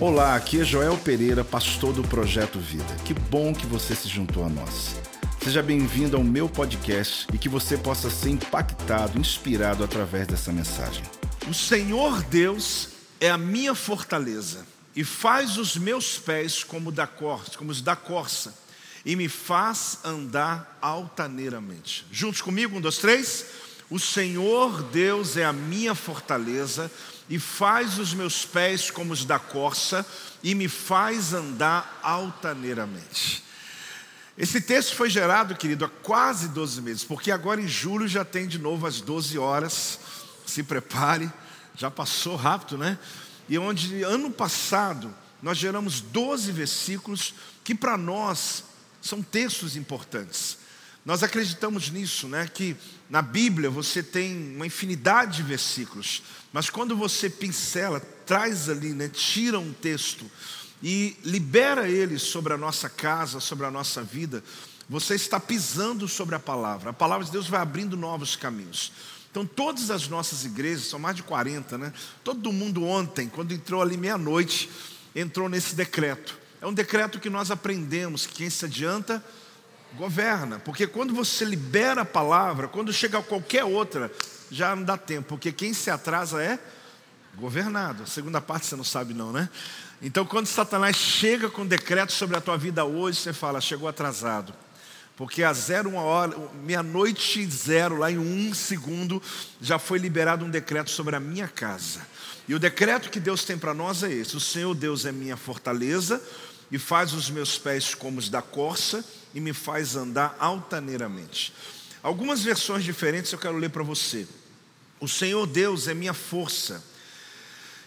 Olá, aqui é Joel Pereira, pastor do Projeto Vida. Que bom que você se juntou a nós. Seja bem-vindo ao meu podcast e que você possa ser impactado, inspirado através dessa mensagem. O Senhor Deus é a minha fortaleza e faz os meus pés como, da corça, como os da corça e me faz andar altaneiramente. Juntos comigo, um, dois, três. O Senhor Deus é a minha fortaleza e faz os meus pés como os da corça e me faz andar altaneiramente. Esse texto foi gerado, querido, há quase 12 meses, porque agora em julho já tem de novo às 12 horas. Se prepare, já passou rápido, né? E onde ano passado nós geramos 12 versículos que para nós são textos importantes. Nós acreditamos nisso, né? Que na Bíblia você tem uma infinidade de versículos, mas quando você pincela, traz ali, né? Tira um texto e libera ele sobre a nossa casa, sobre a nossa vida, você está pisando sobre a palavra. A palavra de Deus vai abrindo novos caminhos. Então, todas as nossas igrejas, são mais de 40, né? Todo mundo ontem, quando entrou ali meia-noite, entrou nesse decreto. É um decreto que nós aprendemos que quem se adianta governa, porque quando você libera a palavra, quando chega qualquer outra, já não dá tempo, porque quem se atrasa é governado. A segunda parte você não sabe não, né? Então quando Satanás chega com decreto sobre a tua vida hoje, você fala, chegou atrasado. Porque a zero, uma hora, meia-noite zero, lá em um segundo, já foi liberado um decreto sobre a minha casa. E o decreto que Deus tem para nós é esse: o Senhor Deus é minha fortaleza e faz os meus pés como os da corça e me faz andar altaneiramente. Algumas versões diferentes eu quero ler para você. O Senhor Deus é minha força.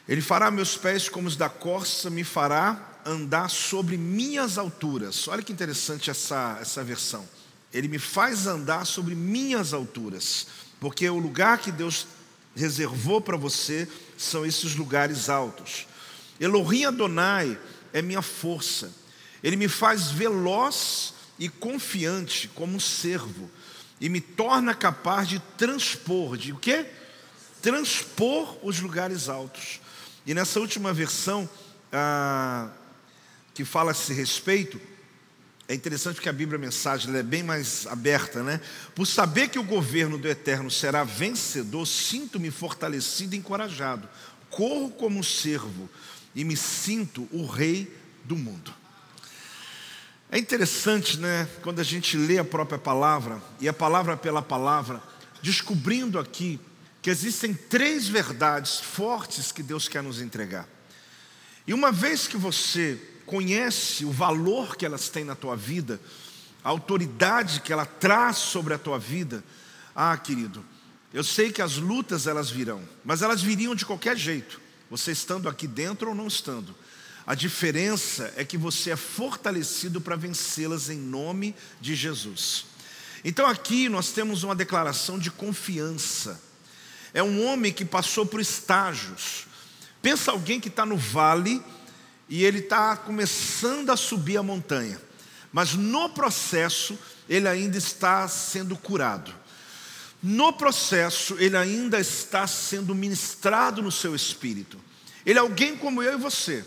Ele fará meus pés como os da corça, me fará andar sobre minhas alturas. Olha que interessante essa, essa versão. Ele me faz andar sobre minhas alturas, porque o lugar que Deus reservou para você são esses lugares altos. Elohim Adonai é minha força. Ele me faz veloz e confiante como um servo e me torna capaz de transpor, de o quê? Transpor os lugares altos. E nessa última versão ah, que fala a esse respeito, é interessante que a Bíblia a mensagem é bem mais aberta, né? Por saber que o governo do Eterno será vencedor, sinto-me fortalecido e encorajado. Corro como um servo e me sinto o rei do mundo. É interessante, né, quando a gente lê a própria palavra, e a palavra pela palavra, descobrindo aqui que existem três verdades fortes que Deus quer nos entregar. E uma vez que você conhece o valor que elas têm na tua vida, a autoridade que ela traz sobre a tua vida, ah, querido, eu sei que as lutas elas virão, mas elas viriam de qualquer jeito, você estando aqui dentro ou não estando. A diferença é que você é fortalecido para vencê-las em nome de Jesus. Então aqui nós temos uma declaração de confiança. É um homem que passou por estágios. Pensa alguém que está no vale e ele está começando a subir a montanha, mas no processo ele ainda está sendo curado. No processo ele ainda está sendo ministrado no seu espírito. Ele é alguém como eu e você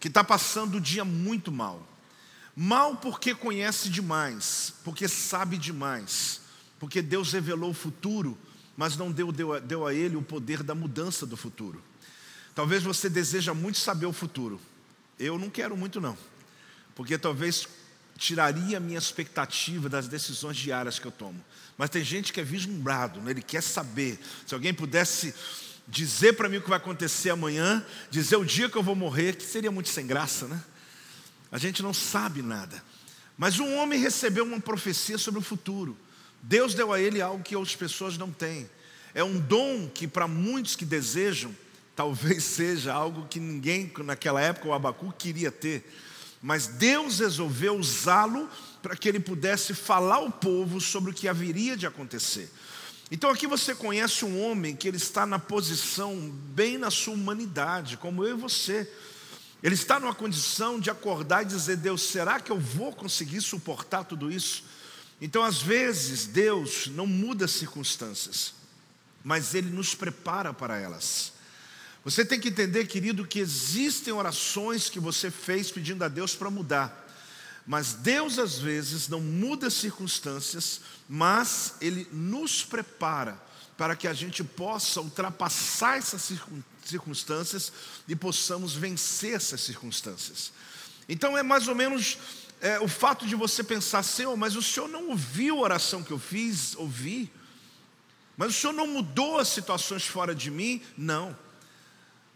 que está passando o dia muito mal. Mal porque conhece demais, porque sabe demais, porque Deus revelou o futuro, mas não deu, deu, deu a ele o poder da mudança do futuro. Talvez você deseja muito saber o futuro. Eu não quero muito não, porque talvez tiraria a minha expectativa das decisões diárias que eu tomo. Mas tem gente que é vislumbrado, né? ele quer saber. Se alguém pudesse dizer para mim o que vai acontecer amanhã, dizer o dia que eu vou morrer, que seria muito sem graça, né? A gente não sabe nada. Mas um homem recebeu uma profecia sobre o futuro. Deus deu a ele algo que outras pessoas não têm. É um dom que para muitos que desejam, talvez seja algo que ninguém naquela época o Abacu queria ter. Mas Deus resolveu usá-lo para que ele pudesse falar ao povo sobre o que haveria de acontecer. Então aqui você conhece um homem que ele está na posição bem na sua humanidade, como eu e você. Ele está numa condição de acordar e dizer: Deus, será que eu vou conseguir suportar tudo isso? Então, às vezes, Deus não muda as circunstâncias, mas Ele nos prepara para elas. Você tem que entender, querido, que existem orações que você fez pedindo a Deus para mudar. Mas Deus às vezes não muda as circunstâncias, mas Ele nos prepara para que a gente possa ultrapassar essas circunstâncias e possamos vencer essas circunstâncias. Então é mais ou menos é, o fato de você pensar, Senhor, mas o Senhor não ouviu a oração que eu fiz? Ouvi. Mas o Senhor não mudou as situações fora de mim? Não.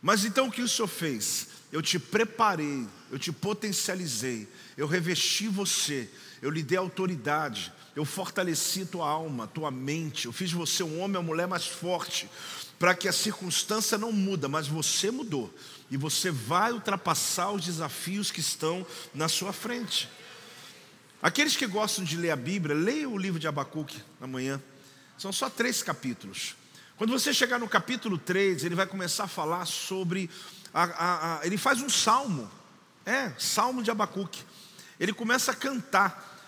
Mas então o que o Senhor fez? Eu te preparei, eu te potencializei, eu revesti você, eu lhe dei autoridade, eu fortaleci tua alma, tua mente, eu fiz você um homem ou mulher mais forte, para que a circunstância não muda, mas você mudou e você vai ultrapassar os desafios que estão na sua frente. Aqueles que gostam de ler a Bíblia, leiam o livro de Abacuque amanhã. São só três capítulos. Quando você chegar no capítulo 3, ele vai começar a falar sobre. A, a, a, ele faz um salmo, é, salmo de Abacuque. Ele começa a cantar,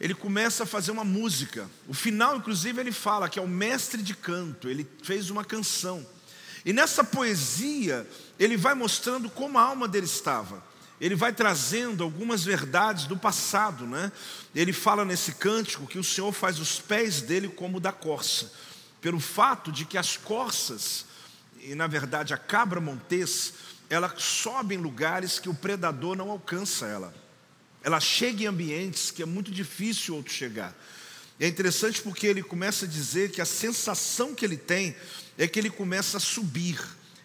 ele começa a fazer uma música. O final, inclusive, ele fala que é o mestre de canto, ele fez uma canção. E nessa poesia, ele vai mostrando como a alma dele estava. Ele vai trazendo algumas verdades do passado, né? Ele fala nesse cântico que o Senhor faz os pés dele como da corça, pelo fato de que as corças, e na verdade a cabra montês, ela sobe em lugares que o predador não alcança ela. Ela chega em ambientes que é muito difícil outro chegar. É interessante porque ele começa a dizer que a sensação que ele tem é que ele começa a subir.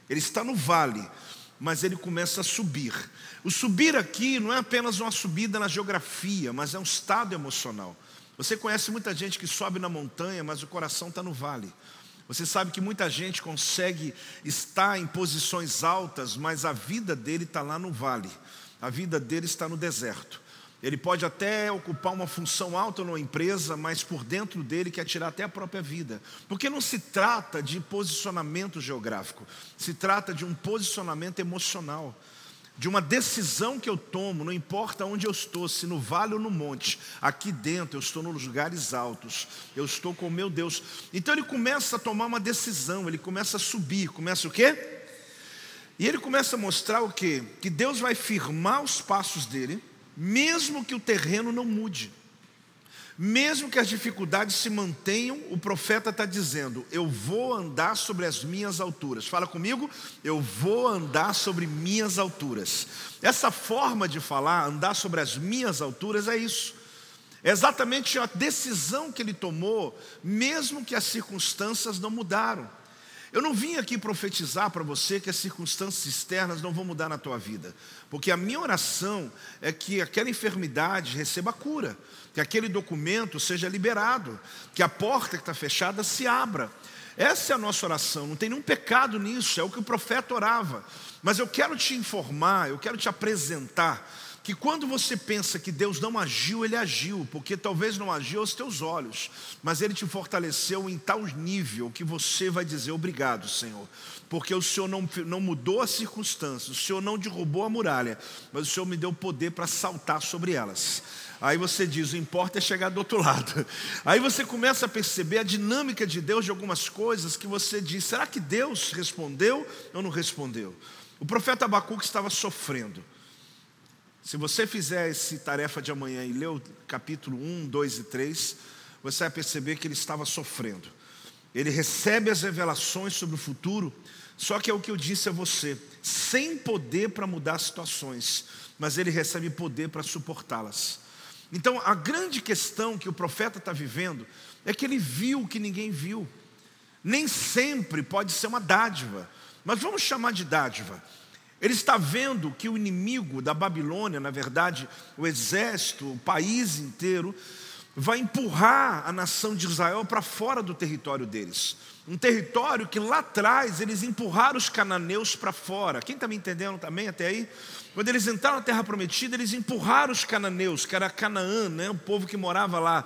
Ele está no vale, mas ele começa a subir. O subir aqui não é apenas uma subida na geografia, mas é um estado emocional. Você conhece muita gente que sobe na montanha, mas o coração está no vale. Você sabe que muita gente consegue estar em posições altas, mas a vida dele está lá no vale, a vida dele está no deserto. Ele pode até ocupar uma função alta numa empresa, mas por dentro dele quer tirar até a própria vida. Porque não se trata de posicionamento geográfico, se trata de um posicionamento emocional, de uma decisão que eu tomo, não importa onde eu estou, se no vale ou no monte, aqui dentro eu estou nos lugares altos, eu estou com o meu Deus. Então ele começa a tomar uma decisão, ele começa a subir, começa o quê? E ele começa a mostrar o quê? Que Deus vai firmar os passos dele mesmo que o terreno não mude, mesmo que as dificuldades se mantenham, o profeta está dizendo: Eu vou andar sobre as minhas alturas. Fala comigo, eu vou andar sobre minhas alturas. Essa forma de falar, andar sobre as minhas alturas, é isso. É exatamente a decisão que ele tomou, mesmo que as circunstâncias não mudaram. Eu não vim aqui profetizar para você que as circunstâncias externas não vão mudar na tua vida, porque a minha oração é que aquela enfermidade receba cura, que aquele documento seja liberado, que a porta que está fechada se abra. Essa é a nossa oração, não tem nenhum pecado nisso, é o que o profeta orava. Mas eu quero te informar, eu quero te apresentar que quando você pensa que Deus não agiu, Ele agiu, porque talvez não agiu aos teus olhos, mas Ele te fortaleceu em tal nível que você vai dizer obrigado, Senhor, porque o Senhor não, não mudou as circunstâncias, o Senhor não derrubou a muralha, mas o Senhor me deu poder para saltar sobre elas. Aí você diz: o importa é chegar do outro lado. Aí você começa a perceber a dinâmica de Deus de algumas coisas que você diz: será que Deus respondeu ou não respondeu? O profeta Abacuque estava sofrendo. Se você fizer essa tarefa de amanhã e ler o capítulo 1, 2 e 3, você vai perceber que ele estava sofrendo. Ele recebe as revelações sobre o futuro, só que é o que eu disse a você, sem poder para mudar situações, mas ele recebe poder para suportá-las. Então, a grande questão que o profeta está vivendo é que ele viu o que ninguém viu. Nem sempre pode ser uma dádiva, mas vamos chamar de dádiva. Ele está vendo que o inimigo da Babilônia, na verdade, o exército, o país inteiro, vai empurrar a nação de Israel para fora do território deles. Um território que lá atrás eles empurraram os cananeus para fora. Quem está me entendendo também até aí? Quando eles entraram na terra prometida, eles empurraram os cananeus, que era Canaã, né? o povo que morava lá.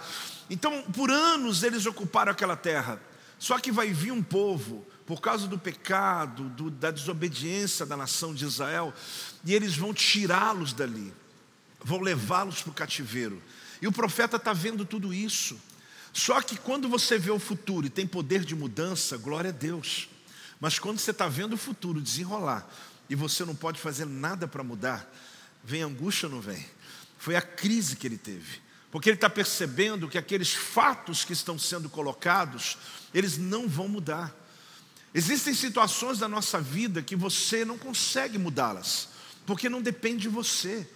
Então, por anos eles ocuparam aquela terra. Só que vai vir um povo por causa do pecado, do, da desobediência da nação de Israel, e eles vão tirá-los dali, vão levá-los para o cativeiro. E o profeta está vendo tudo isso. Só que quando você vê o futuro e tem poder de mudança, glória a Deus. Mas quando você está vendo o futuro desenrolar e você não pode fazer nada para mudar, vem angústia ou não vem? Foi a crise que ele teve. Porque ele está percebendo que aqueles fatos que estão sendo colocados, eles não vão mudar. Existem situações da nossa vida que você não consegue mudá-las, porque não depende de você.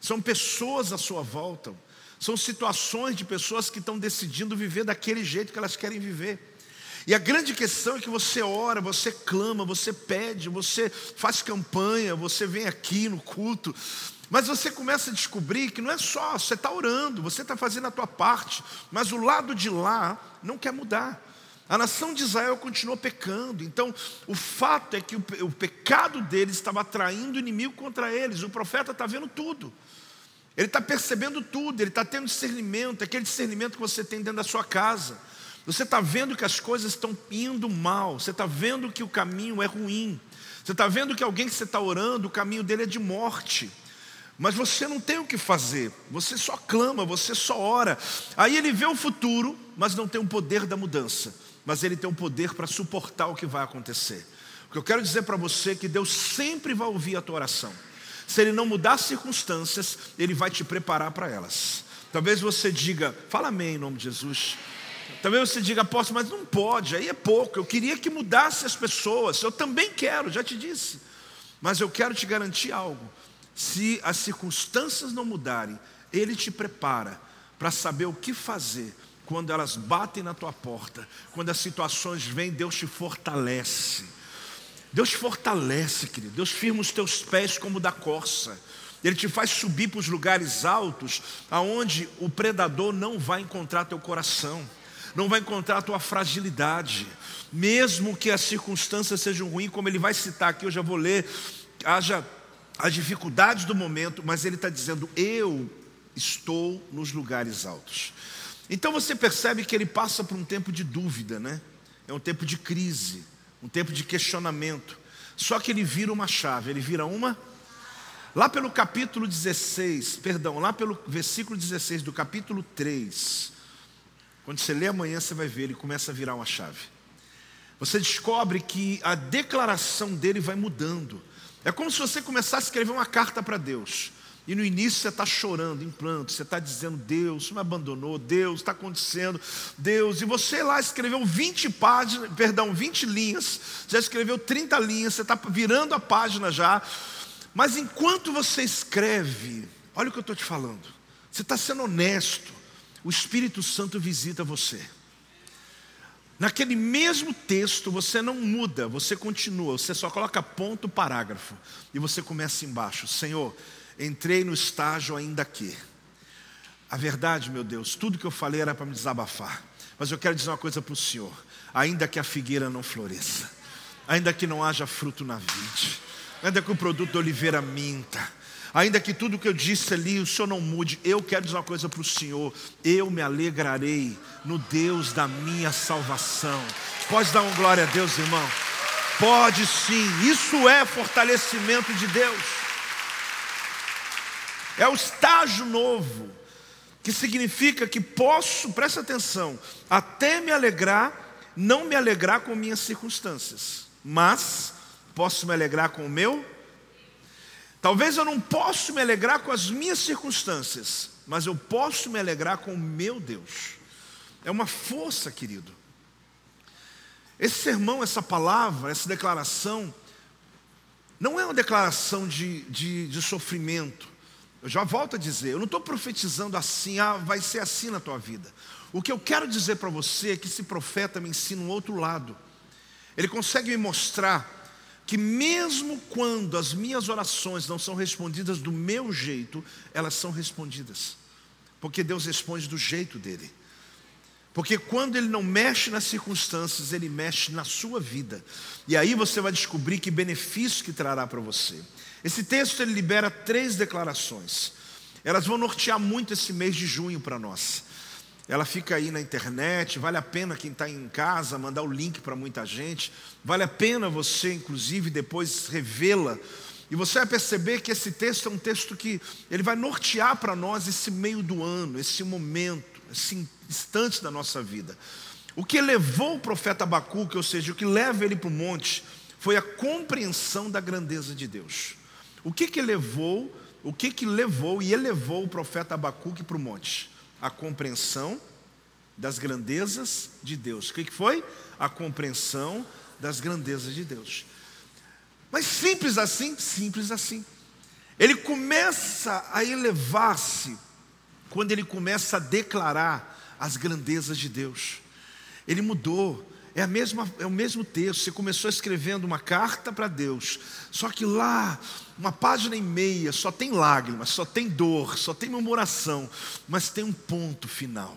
São pessoas à sua volta, são situações de pessoas que estão decidindo viver daquele jeito que elas querem viver. E a grande questão é que você ora, você clama, você pede, você faz campanha, você vem aqui no culto, mas você começa a descobrir que não é só, você está orando, você está fazendo a tua parte, mas o lado de lá não quer mudar. A nação de Israel continuou pecando, então o fato é que o, pecado deles estava atraindo o inimigo contra eles, o profeta está vendo tudo. Ele está percebendo tudo, ele está tendo discernimento, aquele discernimento que você tem dentro da sua casa. Você está vendo que as coisas estão indo mal, você está vendo que o caminho é ruim, você está vendo que alguém que você está orando, o caminho dele é de morte. Mas você não tem o que fazer, você só clama, você só ora. Aí ele vê o futuro, mas não tem o poder da mudança, mas ele tem o poder para suportar o que vai acontecer. O que eu quero dizer para você é que Deus sempre vai ouvir a tua oração. Se ele não mudar as circunstâncias, ele vai te preparar para elas. Talvez você diga, fala amém em nome de Jesus. Talvez você diga, apóstolo, mas não pode, aí é pouco. Eu queria que mudasse as pessoas. Eu também quero, já te disse. Mas eu quero te garantir algo. Se as circunstâncias não mudarem, Ele te prepara para saber o que fazer quando elas batem na tua porta, quando as situações vêm, Deus te fortalece. Deus fortalece, querido. Deus firma os teus pés como da corça. Ele te faz subir para os lugares altos, aonde o predador não vai encontrar teu coração não vai encontrar tua fragilidade, mesmo que as circunstâncias sejam ruins, como ele vai citar aqui, eu já vou ler, haja as dificuldades do momento, mas ele está dizendo: Eu estou nos lugares altos. Então você percebe que ele passa por um tempo de dúvida, né? É um tempo de crise, um tempo de questionamento. Só que ele vira uma chave, ele vira uma. Lá pelo capítulo 16, perdão, lá pelo versículo 16 do capítulo 3, quando você lê amanhã, você vai ver, ele começa a virar uma chave. Você descobre que a declaração dele vai mudando. É como se você começasse a escrever uma carta para Deus. E no início você está chorando, em planto, você está dizendo, Deus me abandonou, Deus está acontecendo, Deus, e você lá escreveu 20 páginas, perdão, 20 linhas, já escreveu 30 linhas, você está virando a página já, mas enquanto você escreve, olha o que eu estou te falando, você está sendo honesto, o Espírito Santo visita você. Naquele mesmo texto, você não muda, você continua, você só coloca ponto, parágrafo, e você começa embaixo: Senhor, entrei no estágio ainda aqui. A verdade, meu Deus, tudo que eu falei era para me desabafar, mas eu quero dizer uma coisa para o Senhor: ainda que a figueira não floresça, ainda que não haja fruto na vide, ainda que o produto da oliveira minta, Ainda que tudo que eu disse ali, o Senhor não mude, eu quero dizer uma coisa para o Senhor: eu me alegrarei no Deus da minha salvação. Pode dar uma glória a Deus, irmão? Pode sim, isso é fortalecimento de Deus. É o estágio novo, que significa que posso, presta atenção, até me alegrar, não me alegrar com minhas circunstâncias, mas posso me alegrar com o meu Talvez eu não possa me alegrar com as minhas circunstâncias, mas eu posso me alegrar com o meu Deus. É uma força, querido. Esse sermão, essa palavra, essa declaração, não é uma declaração de, de, de sofrimento. Eu já volto a dizer, eu não estou profetizando assim, ah, vai ser assim na tua vida. O que eu quero dizer para você é que esse profeta me ensina um outro lado. Ele consegue me mostrar que mesmo quando as minhas orações não são respondidas do meu jeito, elas são respondidas. Porque Deus responde do jeito dele. Porque quando ele não mexe nas circunstâncias, ele mexe na sua vida. E aí você vai descobrir que benefício que trará para você. Esse texto ele libera três declarações. Elas vão nortear muito esse mês de junho para nós. Ela fica aí na internet, vale a pena quem está em casa mandar o link para muita gente, vale a pena você, inclusive, depois revê-la. E você vai perceber que esse texto é um texto que ele vai nortear para nós esse meio do ano, esse momento, esse instante da nossa vida. O que levou o profeta Abacuque, ou seja, o que leva ele para o monte, foi a compreensão da grandeza de Deus. O que que levou, o que que levou e elevou o profeta Abacuque para o monte? A compreensão das grandezas de Deus. O que, que foi? A compreensão das grandezas de Deus. Mas simples assim, simples assim. Ele começa a elevar-se quando ele começa a declarar as grandezas de Deus. Ele mudou, é, a mesma, é o mesmo texto. Você começou escrevendo uma carta para Deus, só que lá, uma página e meia, só tem lágrimas, só tem dor, só tem murmuração, mas tem um ponto final.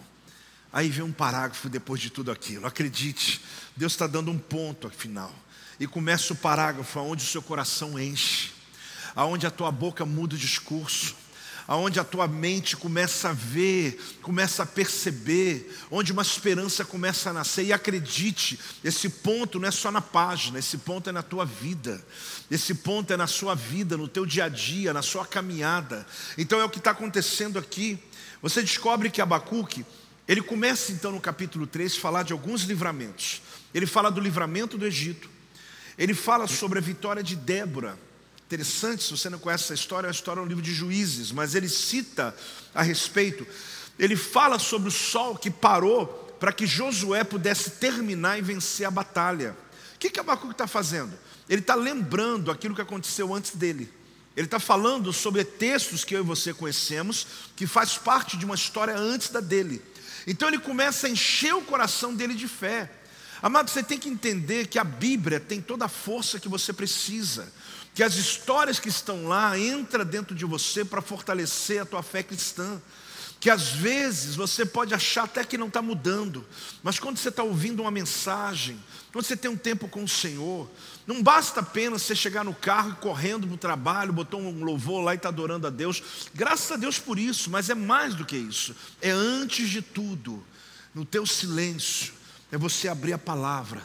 Aí vem um parágrafo depois de tudo aquilo. Acredite, Deus está dando um ponto final. E começa o parágrafo onde o seu coração enche, aonde a tua boca muda o discurso, aonde a tua mente começa a ver, começa a perceber, onde uma esperança começa a nascer. E acredite, esse ponto não é só na página, esse ponto é na tua vida, esse ponto é na sua vida, no teu dia a dia, na sua caminhada. Então é o que está acontecendo aqui. Você descobre que Abacuque ele começa então no capítulo 3 a falar de alguns livramentos. Ele fala do livramento do Egito. Ele fala sobre a vitória de Débora. Interessante, se você não conhece essa história, é uma história no livro de Juízes, mas ele cita a respeito. Ele fala sobre o sol que parou para que Josué pudesse terminar e vencer a batalha. O que, que Abacuque está fazendo? Ele está lembrando aquilo que aconteceu antes dele. Ele está falando sobre textos que eu e você conhecemos, que faz parte de uma história antes da dele. Então ele começa a encher o coração dele de fé. Amado, você tem que entender que a Bíblia tem toda a força que você precisa, que as histórias que estão lá entram dentro de você para fortalecer a tua fé cristã. Que às vezes você pode achar até que não está mudando, mas quando você está ouvindo uma mensagem, quando você tem um tempo com o Senhor, não basta apenas você chegar no carro e correndo para o trabalho, botou um louvor lá e está adorando a Deus. Graças a Deus por isso, mas é mais do que isso. É antes de tudo, no teu silêncio, é você abrir a palavra.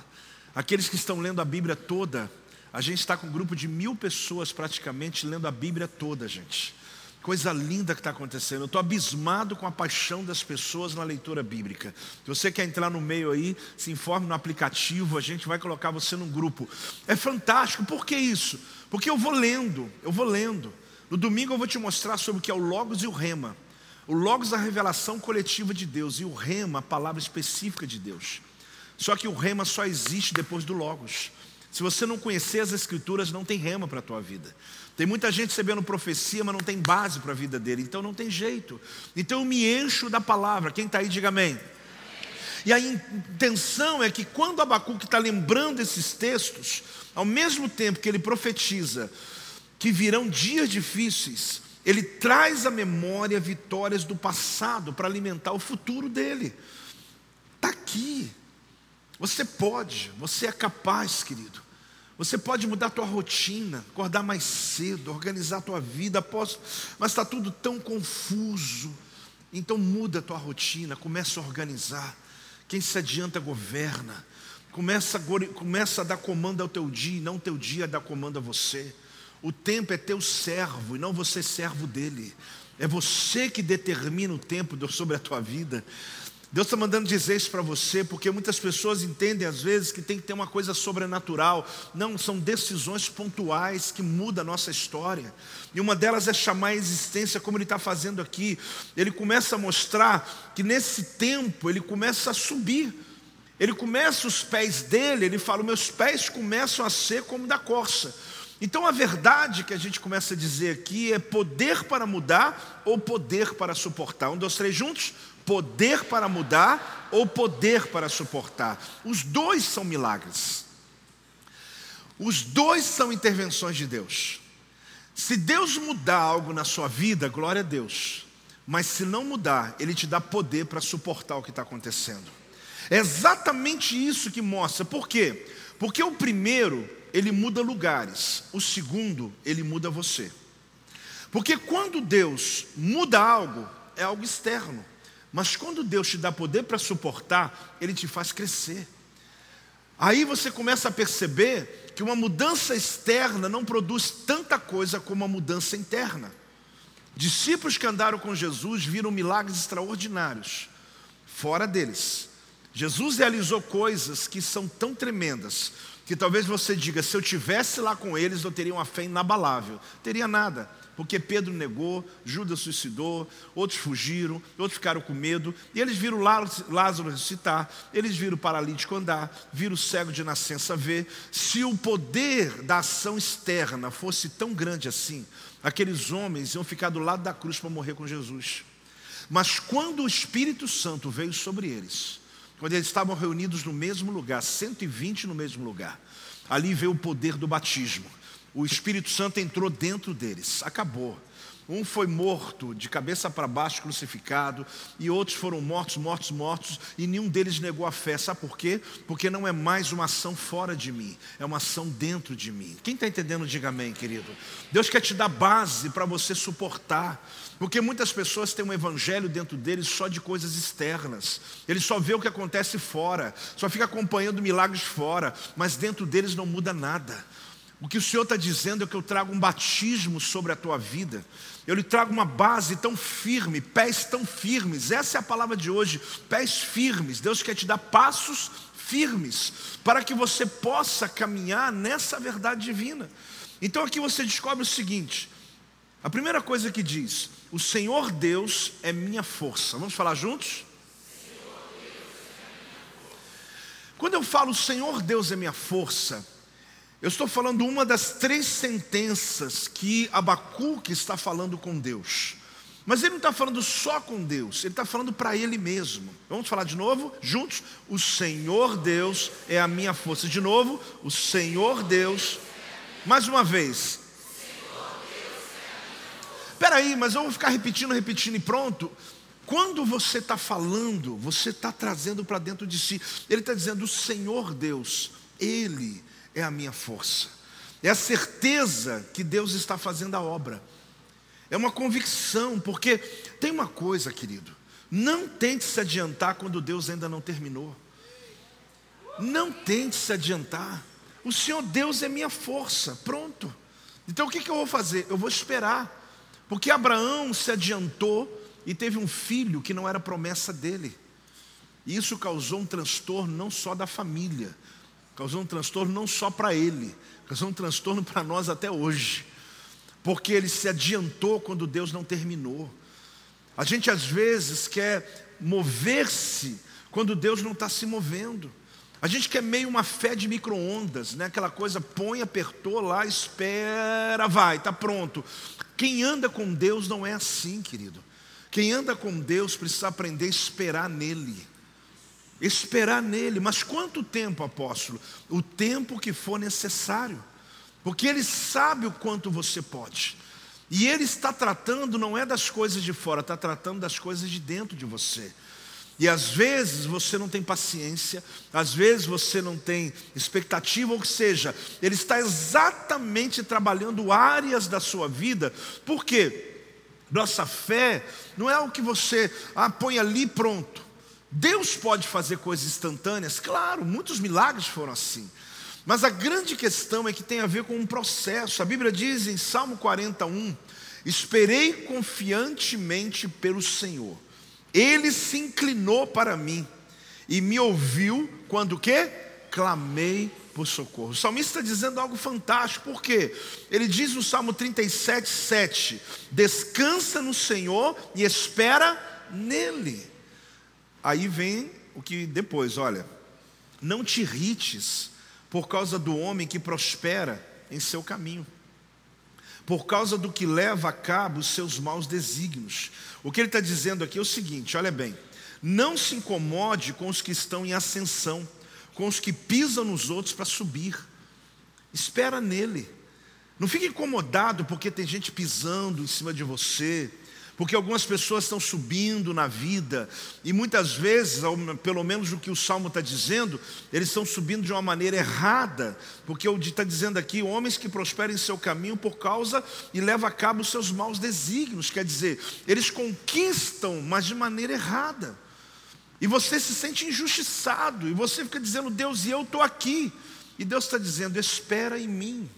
Aqueles que estão lendo a Bíblia toda, a gente está com um grupo de mil pessoas praticamente lendo a Bíblia toda, gente. Coisa linda que está acontecendo. Eu estou abismado com a paixão das pessoas na leitura bíblica. Se você quer entrar no meio aí, se informe no aplicativo, a gente vai colocar você num grupo. É fantástico. Por que isso? Porque eu vou lendo, eu vou lendo. No domingo eu vou te mostrar sobre o que é o Logos e o Rema. O Logos é a revelação coletiva de Deus e o Rema a palavra específica de Deus. Só que o Rema só existe depois do Logos. Se você não conhecer as Escrituras, não tem rema para a tua vida. Tem muita gente recebendo profecia, mas não tem base para a vida dele, então não tem jeito. Então eu me encho da palavra. Quem está aí, diga amém. E a intenção é que quando Abacuque está lembrando esses textos, ao mesmo tempo que ele profetiza que virão dias difíceis, ele traz à memória vitórias do passado para alimentar o futuro dele. Está aqui. Você pode, você é capaz, querido. Você pode mudar a tua rotina, acordar mais cedo, organizar a tua vida, mas está tudo tão confuso. Então muda a tua rotina, começa a organizar. Quem se adianta governa. Começa a, começa a dar comando ao teu dia, e não teu dia dar comando a você. O tempo é teu servo e não você servo dele. É você que determina o tempo sobre a tua vida. Deus está mandando dizer isso para você, porque muitas pessoas entendem às vezes que tem que ter uma coisa sobrenatural. Não, são decisões pontuais que mudam a nossa história. E uma delas é chamar a existência, como ele está fazendo aqui. Ele começa a mostrar que nesse tempo ele começa a subir. Ele começa os pés dele, ele fala: meus pés começam a ser como da corça. Então a verdade que a gente começa a dizer aqui é poder para mudar ou poder para suportar. Um, dois, três juntos poder para mudar ou poder para suportar. Os dois são milagres. Os dois são intervenções de Deus. Se Deus mudar algo na sua vida, glória a Deus. Mas se não mudar, Ele te dá poder para suportar o que está acontecendo. É exatamente isso que mostra. Por quê? Porque o primeiro, ele muda lugares. O segundo, ele muda você. Porque quando Deus muda algo, é algo externo. Mas quando Deus te dá poder para suportar, Ele te faz crescer. Aí você começa a perceber que uma mudança externa não produz tanta coisa como uma mudança interna. Discípulos que andaram com Jesus viram milagres extraordinários, fora deles. Jesus realizou coisas que são tão tremendas que talvez você diga: se eu tivesse lá com eles, eu teria uma fé inabalável. Teria nada, porque Pedro negou, Judas suicidou, outros fugiram, outros ficaram com medo, e eles viram Lázaro ressuscitar, eles viram o paralítico andar, viram o cego de nascença ver. Se o poder da ação externa fosse tão grande assim, aqueles homens iam ficar do lado da cruz para morrer com Jesus. Mas quando o Espírito Santo veio sobre eles, quando eles estavam reunidos no mesmo lugar, 120 no mesmo lugar. Ali veio o poder do batismo. O Espírito Santo entrou dentro deles. Acabou. Um foi morto de cabeça para baixo, crucificado, e outros foram mortos, mortos, mortos, e nenhum deles negou a fé. Sabe por quê? Porque não é mais uma ação fora de mim, é uma ação dentro de mim. Quem está entendendo, diga amém, querido. Deus quer te dar base para você suportar, porque muitas pessoas têm um evangelho dentro deles só de coisas externas, eles só vê o que acontece fora, só fica acompanhando milagres fora, mas dentro deles não muda nada. O que o Senhor está dizendo é que eu trago um batismo sobre a tua vida. Eu lhe trago uma base tão firme, pés tão firmes. Essa é a palavra de hoje, pés firmes. Deus quer te dar passos firmes para que você possa caminhar nessa verdade divina. Então aqui você descobre o seguinte: a primeira coisa que diz, o Senhor Deus é minha força. Vamos falar juntos? Quando eu falo Senhor Deus é minha força, eu estou falando uma das três sentenças que Abacuque está falando com Deus. Mas ele não está falando só com Deus, ele está falando para ele mesmo. Vamos falar de novo, juntos? O Senhor Deus é a minha força. De novo, o Senhor Deus. Mais uma vez. Espera aí, mas eu vou ficar repetindo, repetindo e pronto. Quando você está falando, você está trazendo para dentro de si. Ele está dizendo: o Senhor Deus, Ele é a minha força. É a certeza que Deus está fazendo a obra. É uma convicção, porque tem uma coisa, querido. Não tente se adiantar quando Deus ainda não terminou. Não tente se adiantar. O Senhor Deus é minha força. Pronto. Então o que, que eu vou fazer? Eu vou esperar. Porque Abraão se adiantou e teve um filho que não era promessa dele. E isso causou um transtorno não só da família, causou um transtorno não só para ele, causou um transtorno para nós até hoje, porque ele se adiantou quando Deus não terminou. A gente às vezes quer mover-se quando Deus não está se movendo. A gente quer meio uma fé de micro-ondas, né? aquela coisa, põe, apertou lá, espera, vai, está pronto. Quem anda com Deus não é assim, querido. Quem anda com Deus precisa aprender a esperar nele esperar nele. Mas quanto tempo, apóstolo? O tempo que for necessário, porque ele sabe o quanto você pode. E ele está tratando não é das coisas de fora, está tratando das coisas de dentro de você. E às vezes você não tem paciência, às vezes você não tem expectativa, ou seja, ele está exatamente trabalhando áreas da sua vida, por quê? Nossa fé não é o que você ah, põe ali pronto. Deus pode fazer coisas instantâneas? Claro, muitos milagres foram assim. Mas a grande questão é que tem a ver com um processo. A Bíblia diz em Salmo 41: Esperei confiantemente pelo Senhor. Ele se inclinou para mim e me ouviu quando que? Clamei por socorro. O salmista está dizendo algo fantástico, por quê? Ele diz no Salmo 37, 7: Descansa no Senhor e espera nele. Aí vem o que depois, olha, não te irrites por causa do homem que prospera em seu caminho, por causa do que leva a cabo os seus maus desígnios. O que ele está dizendo aqui é o seguinte: olha bem, não se incomode com os que estão em ascensão, com os que pisam nos outros para subir, espera nele. Não fique incomodado porque tem gente pisando em cima de você, porque algumas pessoas estão subindo na vida, e muitas vezes, pelo menos o que o salmo está dizendo, eles estão subindo de uma maneira errada, porque está dizendo aqui: homens que prosperem em seu caminho por causa e levam a cabo os seus maus desígnios, quer dizer, eles conquistam, mas de maneira errada, e você se sente injustiçado, e você fica dizendo: Deus, e eu estou aqui, e Deus está dizendo: espera em mim,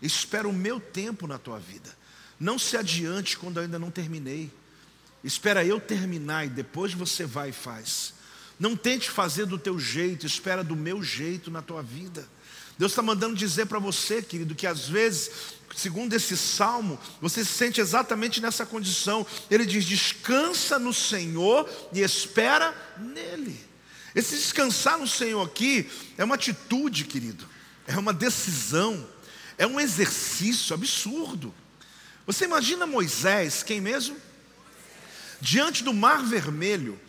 espera o meu tempo na tua vida. Não se adiante quando eu ainda não terminei. Espera eu terminar e depois você vai e faz. Não tente fazer do teu jeito, espera do meu jeito na tua vida. Deus está mandando dizer para você, querido, que às vezes, segundo esse salmo, você se sente exatamente nessa condição. Ele diz: descansa no Senhor e espera nele. Esse descansar no Senhor aqui é uma atitude, querido, é uma decisão, é um exercício absurdo. Você imagina Moisés, quem mesmo? Diante do mar vermelho,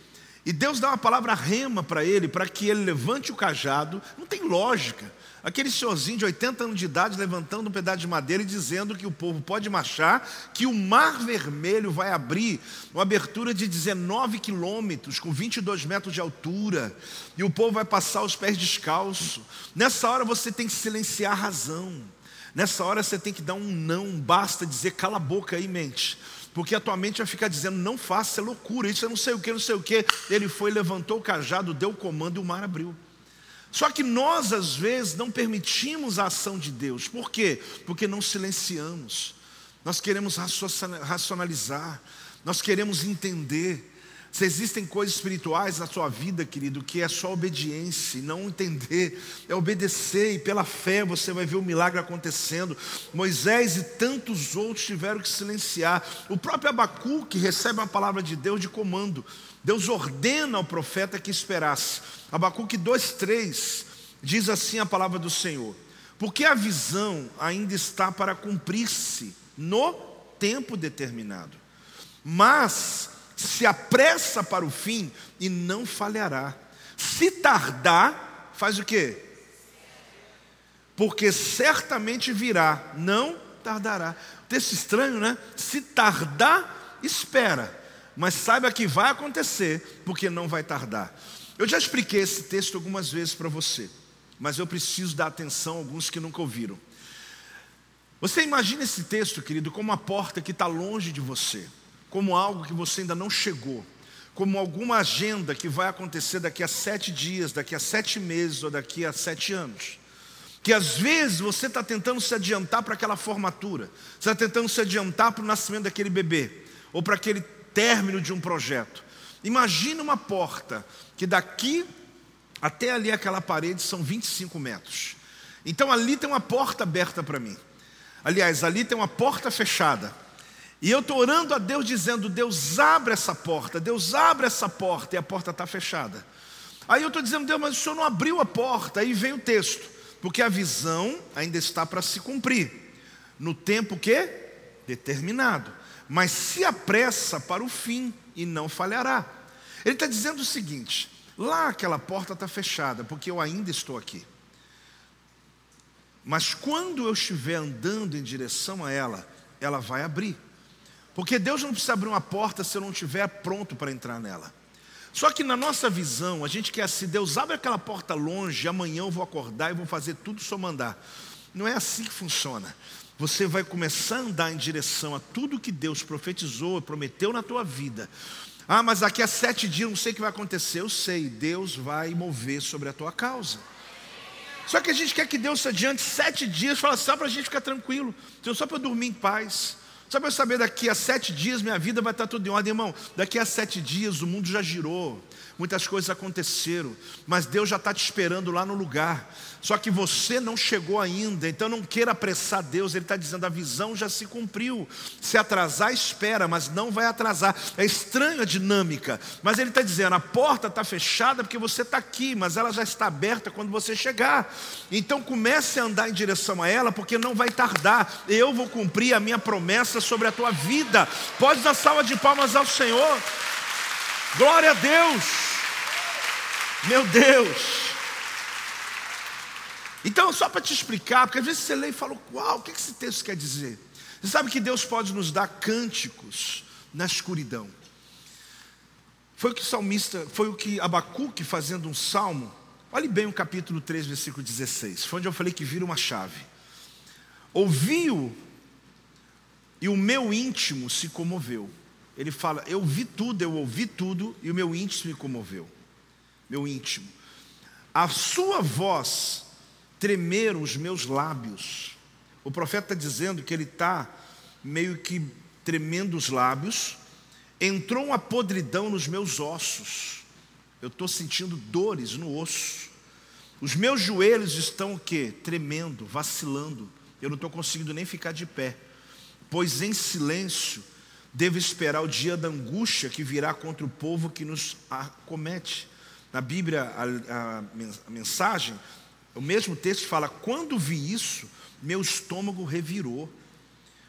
e Deus dá uma palavra rema para ele, para que ele levante o cajado, não tem lógica. Aquele senhorzinho de 80 anos de idade levantando um pedaço de madeira e dizendo que o povo pode marchar, que o Mar Vermelho vai abrir uma abertura de 19 quilômetros, com 22 metros de altura, e o povo vai passar os pés descalço. Nessa hora você tem que silenciar a razão. Nessa hora você tem que dar um não, basta dizer cala a boca aí, mente. Porque a tua mente vai ficar dizendo, não faça, é loucura, isso é não sei o que, não sei o que. Ele foi, levantou o cajado, deu o comando e o mar abriu. Só que nós, às vezes, não permitimos a ação de Deus. Por quê? Porque não silenciamos. Nós queremos racionalizar, nós queremos entender. Se existem coisas espirituais na sua vida, querido, que é só obediência não entender, é obedecer, e pela fé você vai ver o milagre acontecendo. Moisés e tantos outros tiveram que silenciar. O próprio Abacuque recebe uma palavra de Deus de comando. Deus ordena ao profeta que esperasse. Abacuque 2,3 diz assim a palavra do Senhor: Porque a visão ainda está para cumprir-se no tempo determinado, mas se apressa para o fim e não falhará. Se tardar, faz o quê? Porque certamente virá, não tardará. Texto estranho, né? Se tardar, espera mas saiba que vai acontecer, porque não vai tardar. Eu já expliquei esse texto algumas vezes para você, mas eu preciso dar atenção a alguns que nunca ouviram. Você imagina esse texto, querido, como uma porta que está longe de você, como algo que você ainda não chegou, como alguma agenda que vai acontecer daqui a sete dias, daqui a sete meses ou daqui a sete anos. Que às vezes você está tentando se adiantar para aquela formatura, você está tentando se adiantar para o nascimento daquele bebê, ou para aquele término de um projeto. Imagina uma porta que daqui até ali aquela parede são 25 metros. Então ali tem uma porta aberta para mim. Aliás, ali tem uma porta fechada. E eu estou orando a Deus dizendo: Deus abre essa porta, Deus abre essa porta, e a porta está fechada. Aí eu estou dizendo, Deus, mas o Senhor não abriu a porta. Aí vem o texto, porque a visão ainda está para se cumprir, no tempo que? Determinado mas se apressa para o fim e não falhará. Ele está dizendo o seguinte: lá aquela porta está fechada, porque eu ainda estou aqui. Mas quando eu estiver andando em direção a ela, ela vai abrir. Porque Deus não precisa abrir uma porta se eu não estiver pronto para entrar nela. Só que na nossa visão, a gente quer assim: Deus abre aquela porta longe, amanhã eu vou acordar e vou fazer tudo só mandar. Não é assim que funciona você vai começar a andar em direção a tudo que Deus profetizou, prometeu na tua vida. Ah, mas daqui a sete dias não sei o que vai acontecer. Eu sei, Deus vai mover sobre a tua causa. Só que a gente quer que Deus se adiante sete dias, fala só para a gente ficar tranquilo, só para eu dormir em paz. Só para eu saber daqui a sete dias minha vida vai estar tudo em ordem, irmão. Daqui a sete dias o mundo já girou muitas coisas aconteceram, mas Deus já está te esperando lá no lugar. Só que você não chegou ainda, então não queira apressar Deus. Ele está dizendo: a visão já se cumpriu. Se atrasar, espera, mas não vai atrasar. É estranha a dinâmica, mas ele está dizendo: a porta está fechada porque você está aqui, mas ela já está aberta quando você chegar. Então comece a andar em direção a ela, porque não vai tardar. Eu vou cumprir a minha promessa sobre a tua vida. Pode dar salva de palmas ao Senhor. Glória a Deus. Meu Deus! Então, só para te explicar, porque às vezes você lê e fala, uau, o que esse texto quer dizer? Você sabe que Deus pode nos dar cânticos na escuridão. Foi o que o salmista, foi o que Abacuque fazendo um salmo. Olhe bem o capítulo 3, versículo 16. Foi onde eu falei que vira uma chave. Ouviu e o meu íntimo se comoveu. Ele fala: Eu vi tudo, eu ouvi tudo e o meu íntimo me comoveu meu íntimo. A sua voz tremeram os meus lábios. O profeta está dizendo que ele está meio que tremendo os lábios. Entrou uma podridão nos meus ossos. Eu estou sentindo dores no osso. Os meus joelhos estão o quê? Tremendo, vacilando. Eu não estou conseguindo nem ficar de pé. Pois em silêncio devo esperar o dia da angústia que virá contra o povo que nos acomete. Na Bíblia, a, a, mensagem, o mesmo texto fala: quando vi isso, meu estômago revirou.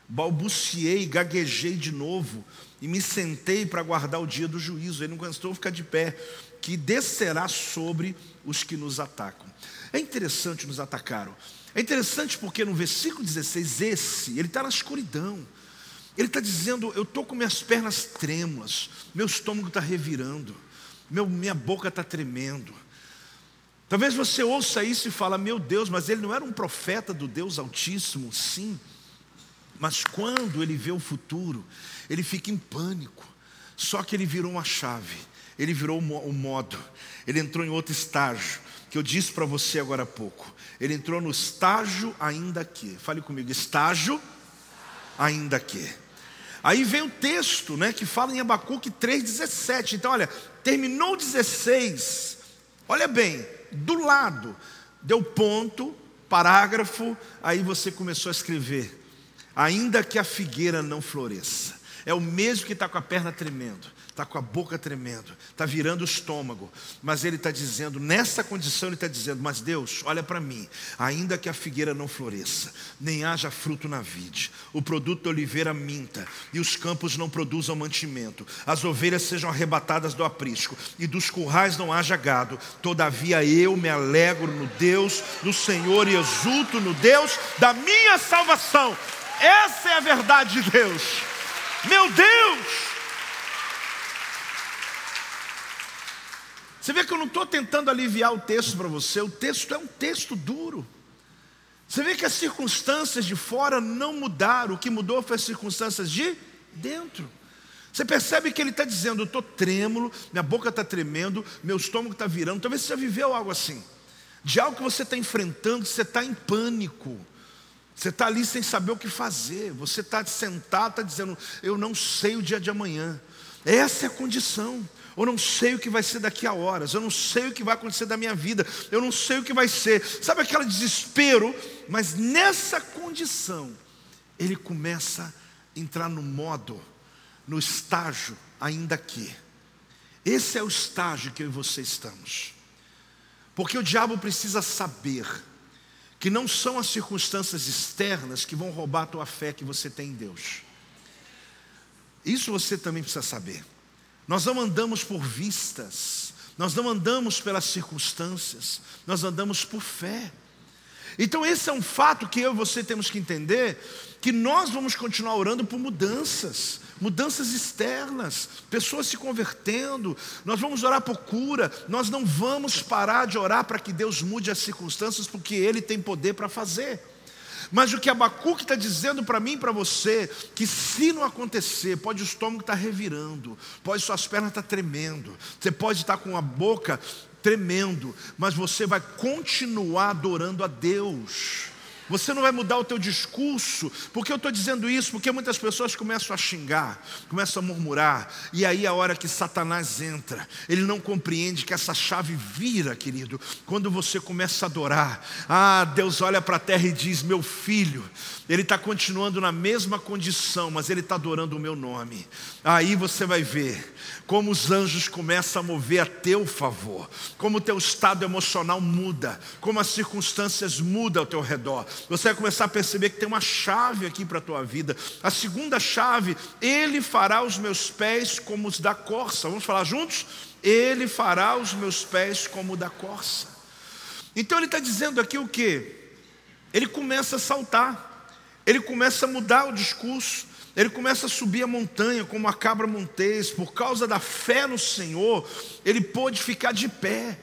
Balbuciei, gaguejei de novo e me sentei para guardar o dia do juízo. Ele não cansou ficar de pé, que descerá sobre os que nos atacam. É interessante nos atacaram. É interessante porque no versículo 16, esse, ele está na escuridão. Ele está dizendo: Eu estou com minhas pernas trêmulas, meu estômago está revirando, meu, minha boca está tremendo. Talvez você ouça isso e fala: Meu Deus, mas ele não era um profeta do Deus Altíssimo? Sim. Mas quando ele vê o futuro, ele fica em pânico. Só que ele virou uma chave, ele virou o modo, ele entrou em outro estágio, que eu disse para você agora há pouco. Ele entrou no estágio ainda que. Fale comigo, estágio ainda que. Aí vem o texto, né, que fala em Abacuque 3:17. Então, olha, terminou 16. Olha bem, do lado deu ponto, parágrafo, aí você começou a escrever ainda que a figueira não floresça. É o mesmo que está com a perna tremendo, está com a boca tremendo, está virando o estômago, mas ele está dizendo, nessa condição, ele está dizendo: Mas Deus, olha para mim, ainda que a figueira não floresça, nem haja fruto na vide, o produto da oliveira minta, e os campos não produzam mantimento, as ovelhas sejam arrebatadas do aprisco, e dos currais não haja gado, todavia eu me alegro no Deus, no Senhor, e exulto no Deus da minha salvação. Essa é a verdade de Deus. Meu Deus! Você vê que eu não estou tentando aliviar o texto para você, o texto é um texto duro. Você vê que as circunstâncias de fora não mudaram, o que mudou foi as circunstâncias de dentro. Você percebe que ele está dizendo: Eu estou trêmulo, minha boca está tremendo, meu estômago está virando. Talvez você já viveu algo assim, de algo que você está enfrentando, você está em pânico. Você está ali sem saber o que fazer. Você está sentado, está dizendo: Eu não sei o dia de amanhã. Essa é a condição. Eu não sei o que vai ser daqui a horas. Eu não sei o que vai acontecer da minha vida. Eu não sei o que vai ser. Sabe aquele desespero? Mas nessa condição, ele começa a entrar no modo, no estágio, ainda que. Esse é o estágio que eu e você estamos. Porque o diabo precisa saber que não são as circunstâncias externas que vão roubar a tua fé que você tem em Deus. Isso você também precisa saber. Nós não andamos por vistas, nós não andamos pelas circunstâncias, nós andamos por fé. Então, esse é um fato que eu e você temos que entender: que nós vamos continuar orando por mudanças, mudanças externas, pessoas se convertendo, nós vamos orar por cura, nós não vamos parar de orar para que Deus mude as circunstâncias, porque Ele tem poder para fazer. Mas o que Abacuque está dizendo para mim e para você, que se não acontecer, pode o estômago estar tá revirando, pode suas pernas estar tá tremendo, você pode estar tá com a boca tremendo, mas você vai continuar adorando a Deus. Você não vai mudar o teu discurso. Porque eu estou dizendo isso? Porque muitas pessoas começam a xingar, começam a murmurar. E aí a hora que Satanás entra, ele não compreende que essa chave vira, querido. Quando você começa a adorar. Ah, Deus olha para a terra e diz: Meu filho, ele está continuando na mesma condição, mas ele está adorando o meu nome. Aí você vai ver como os anjos começam a mover a teu favor, como o teu estado emocional muda, como as circunstâncias mudam ao teu redor. Você vai começar a perceber que tem uma chave aqui para a tua vida. A segunda chave, Ele fará os meus pés como os da corça. Vamos falar juntos? Ele fará os meus pés como o da corça. Então ele está dizendo aqui o que? Ele começa a saltar, ele começa a mudar o discurso. Ele começa a subir a montanha como a cabra montês, por causa da fé no Senhor, ele pôde ficar de pé.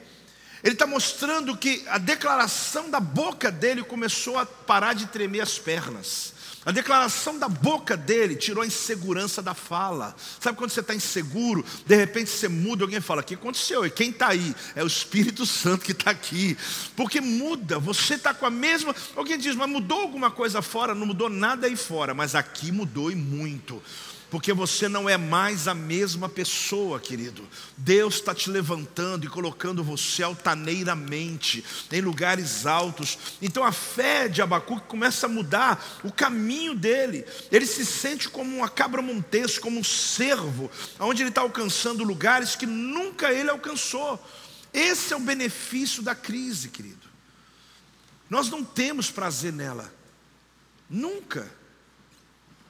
Ele está mostrando que a declaração da boca dele começou a parar de tremer as pernas. A declaração da boca dele tirou a insegurança da fala. Sabe quando você está inseguro, de repente você muda, alguém fala: O que aconteceu? E quem está aí? É o Espírito Santo que está aqui. Porque muda, você está com a mesma. Alguém diz, mas mudou alguma coisa fora? Não mudou nada aí fora, mas aqui mudou e muito. Porque você não é mais a mesma pessoa, querido. Deus está te levantando e colocando você altaneiramente, em lugares altos. Então a fé de Abacuque começa a mudar o caminho dele. Ele se sente como uma cabra montesa, como um servo, onde ele está alcançando lugares que nunca ele alcançou. Esse é o benefício da crise, querido. Nós não temos prazer nela, nunca.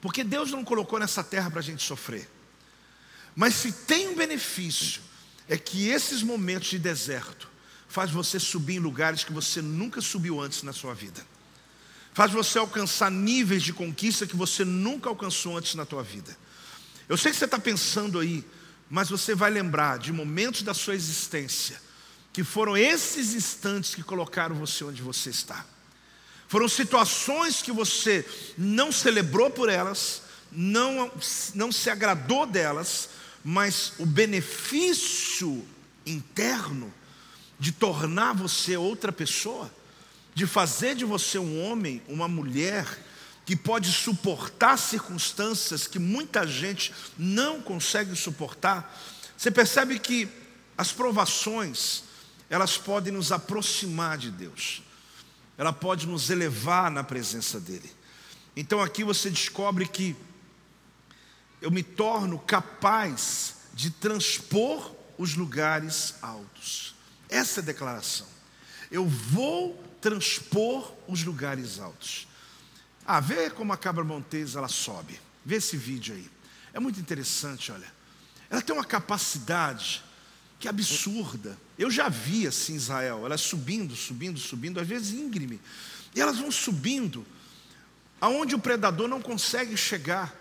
Porque Deus não colocou nessa terra para a gente sofrer. Mas se tem um benefício, é que esses momentos de deserto faz você subir em lugares que você nunca subiu antes na sua vida. Faz você alcançar níveis de conquista que você nunca alcançou antes na tua vida. Eu sei que você está pensando aí, mas você vai lembrar de momentos da sua existência que foram esses instantes que colocaram você onde você está. Foram situações que você não celebrou por elas, não, não se agradou delas, mas o benefício interno de tornar você outra pessoa, de fazer de você um homem, uma mulher, que pode suportar circunstâncias que muita gente não consegue suportar. Você percebe que as provações, elas podem nos aproximar de Deus ela pode nos elevar na presença dEle. Então aqui você descobre que eu me torno capaz de transpor os lugares altos. Essa é a declaração. Eu vou transpor os lugares altos. Ah, vê como a cabra montesa ela sobe. Vê esse vídeo aí. É muito interessante, olha. Ela tem uma capacidade que absurda. Eu já vi assim Israel, elas subindo, subindo, subindo, às vezes íngreme. E elas vão subindo, aonde o predador não consegue chegar.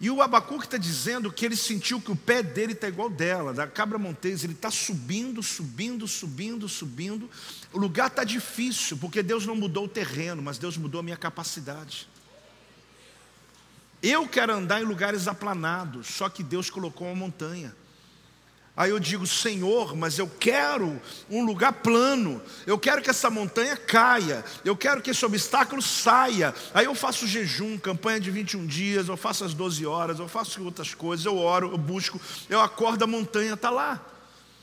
E o Abacuque está dizendo que ele sentiu que o pé dele está igual dela, da cabra montesa, ele está subindo, subindo, subindo, subindo. O lugar está difícil, porque Deus não mudou o terreno, mas Deus mudou a minha capacidade. Eu quero andar em lugares aplanados, só que Deus colocou uma montanha. Aí eu digo, Senhor, mas eu quero um lugar plano, eu quero que essa montanha caia, eu quero que esse obstáculo saia. Aí eu faço jejum, campanha de 21 dias, eu faço as 12 horas, eu faço outras coisas, eu oro, eu busco, eu acordo, a montanha está lá.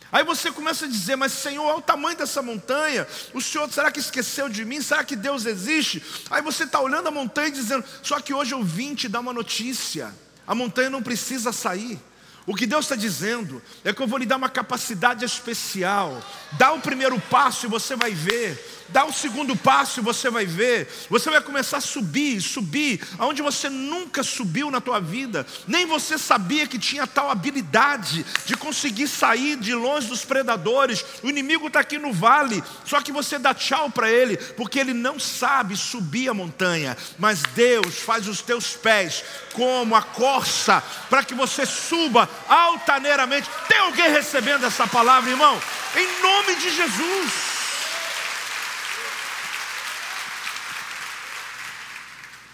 Aí você começa a dizer, mas Senhor, olha o tamanho dessa montanha, o Senhor, será que esqueceu de mim? Será que Deus existe? Aí você está olhando a montanha e dizendo, só que hoje eu vim te dar uma notícia, a montanha não precisa sair. O que Deus está dizendo é que eu vou lhe dar uma capacidade especial. Dá o primeiro passo e você vai ver Dá o segundo passo e você vai ver. Você vai começar a subir, subir, aonde você nunca subiu na tua vida. Nem você sabia que tinha tal habilidade de conseguir sair de longe dos predadores. O inimigo está aqui no vale, só que você dá tchau para ele, porque ele não sabe subir a montanha. Mas Deus faz os teus pés como a corça, para que você suba altaneiramente. Tem alguém recebendo essa palavra, irmão? Em nome de Jesus.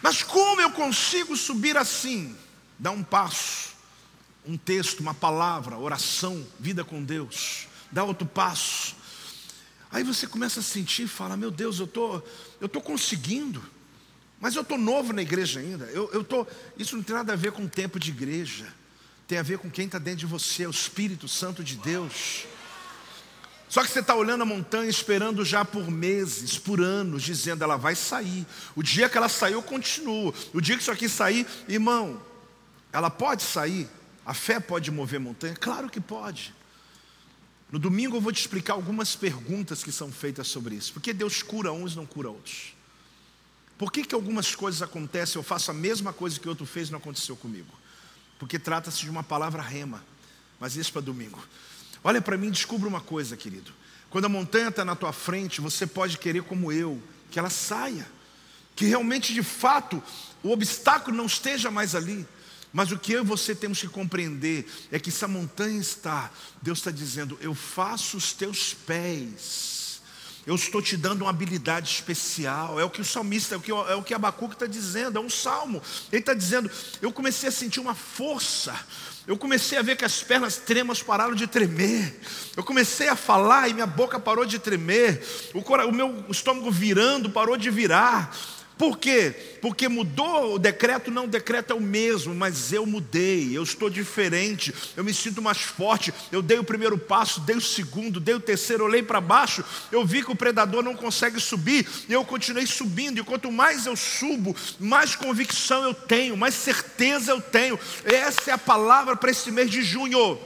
Mas como eu consigo subir assim? Dá um passo, um texto, uma palavra, oração, vida com Deus. Dá outro passo. Aí você começa a sentir e fala: Meu Deus, eu tô, eu tô conseguindo, mas eu tô novo na igreja ainda. Eu, eu tô, isso não tem nada a ver com o tempo de igreja. Tem a ver com quem está dentro de você, o Espírito Santo de Deus. Só que você está olhando a montanha esperando já por meses, por anos, dizendo ela vai sair. O dia que ela saiu, eu continuo. O dia que isso aqui sair, irmão, ela pode sair? A fé pode mover montanha? Claro que pode. No domingo eu vou te explicar algumas perguntas que são feitas sobre isso. Por que Deus cura uns e não cura outros? Por que, que algumas coisas acontecem, eu faço a mesma coisa que outro fez e não aconteceu comigo? Porque trata-se de uma palavra rema. Mas isso para domingo. Olha para mim e descubra uma coisa, querido. Quando a montanha está na tua frente, você pode querer, como eu, que ela saia. Que realmente, de fato, o obstáculo não esteja mais ali. Mas o que eu e você temos que compreender é que se a montanha está, Deus está dizendo: Eu faço os teus pés. Eu estou te dando uma habilidade especial. É o que o salmista, é o que, é que Abacuque está dizendo, é um salmo. Ele está dizendo: Eu comecei a sentir uma força, eu comecei a ver que as pernas tremas pararam de tremer. Eu comecei a falar e minha boca parou de tremer. O meu estômago virando parou de virar. Por quê? Porque mudou o decreto, não, o decreto é o mesmo, mas eu mudei, eu estou diferente, eu me sinto mais forte. Eu dei o primeiro passo, dei o segundo, dei o terceiro, olhei para baixo, eu vi que o predador não consegue subir, e eu continuei subindo. E quanto mais eu subo, mais convicção eu tenho, mais certeza eu tenho. Essa é a palavra para esse mês de junho.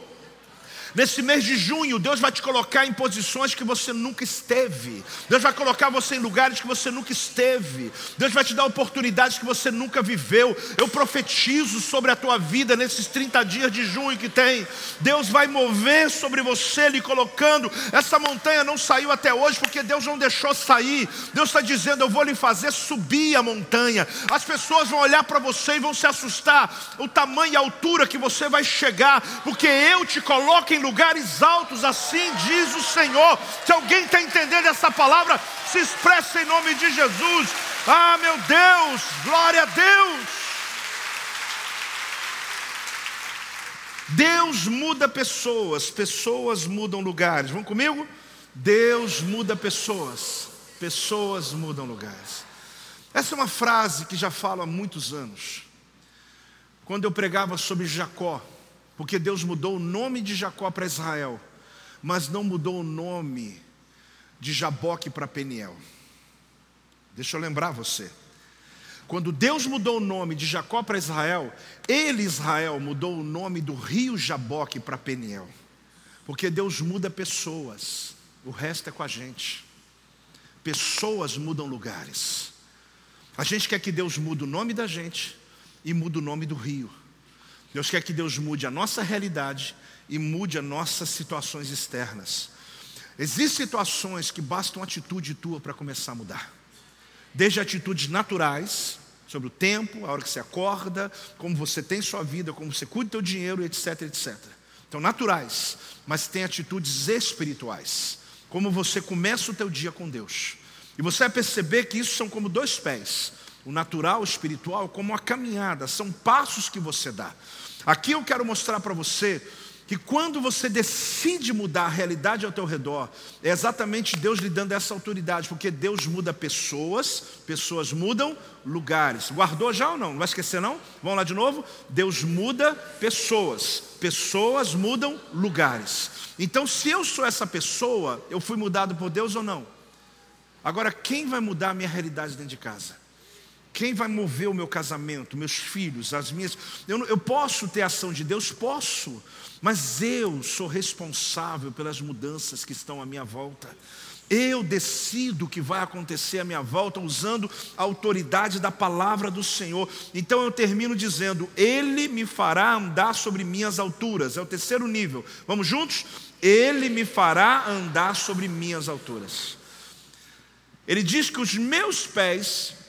Nesse mês de junho, Deus vai te colocar em posições que você nunca esteve. Deus vai colocar você em lugares que você nunca esteve. Deus vai te dar oportunidades que você nunca viveu. Eu profetizo sobre a tua vida nesses 30 dias de junho que tem. Deus vai mover sobre você, lhe colocando. Essa montanha não saiu até hoje porque Deus não deixou sair. Deus está dizendo: Eu vou lhe fazer subir a montanha. As pessoas vão olhar para você e vão se assustar. O tamanho e a altura que você vai chegar, porque eu te coloco em lugares altos, assim diz o Senhor. Se alguém está entendendo essa palavra, se expressa em nome de Jesus. Ah, meu Deus, glória a Deus. Deus muda pessoas, pessoas mudam lugares. Vão comigo? Deus muda pessoas, pessoas mudam lugares. Essa é uma frase que já falo há muitos anos. Quando eu pregava sobre Jacó, porque Deus mudou o nome de Jacó para Israel, mas não mudou o nome de Jaboque para Peniel. Deixa eu lembrar você. Quando Deus mudou o nome de Jacó para Israel, ele, Israel, mudou o nome do rio Jaboque para Peniel. Porque Deus muda pessoas, o resto é com a gente. Pessoas mudam lugares. A gente quer que Deus mude o nome da gente e mude o nome do rio. Deus quer que Deus mude a nossa realidade e mude as nossas situações externas. Existem situações que bastam atitude tua para começar a mudar. Desde atitudes naturais, sobre o tempo, a hora que você acorda, como você tem sua vida, como você cuida do teu dinheiro, etc, etc. Então, naturais, mas tem atitudes espirituais. Como você começa o teu dia com Deus. E você vai perceber que isso são como dois pés. O natural, o espiritual, como uma caminhada, são passos que você dá. Aqui eu quero mostrar para você que quando você decide mudar a realidade ao teu redor, é exatamente Deus lhe dando essa autoridade, porque Deus muda pessoas, pessoas mudam lugares. Guardou já ou não? Não vai esquecer não? Vamos lá de novo? Deus muda pessoas, pessoas mudam lugares. Então, se eu sou essa pessoa, eu fui mudado por Deus ou não? Agora, quem vai mudar a minha realidade dentro de casa? Quem vai mover o meu casamento, meus filhos, as minhas. Eu, eu posso ter ação de Deus? Posso, mas eu sou responsável pelas mudanças que estão à minha volta. Eu decido o que vai acontecer à minha volta usando a autoridade da palavra do Senhor. Então eu termino dizendo: Ele me fará andar sobre minhas alturas. É o terceiro nível. Vamos juntos? Ele me fará andar sobre minhas alturas. Ele diz que os meus pés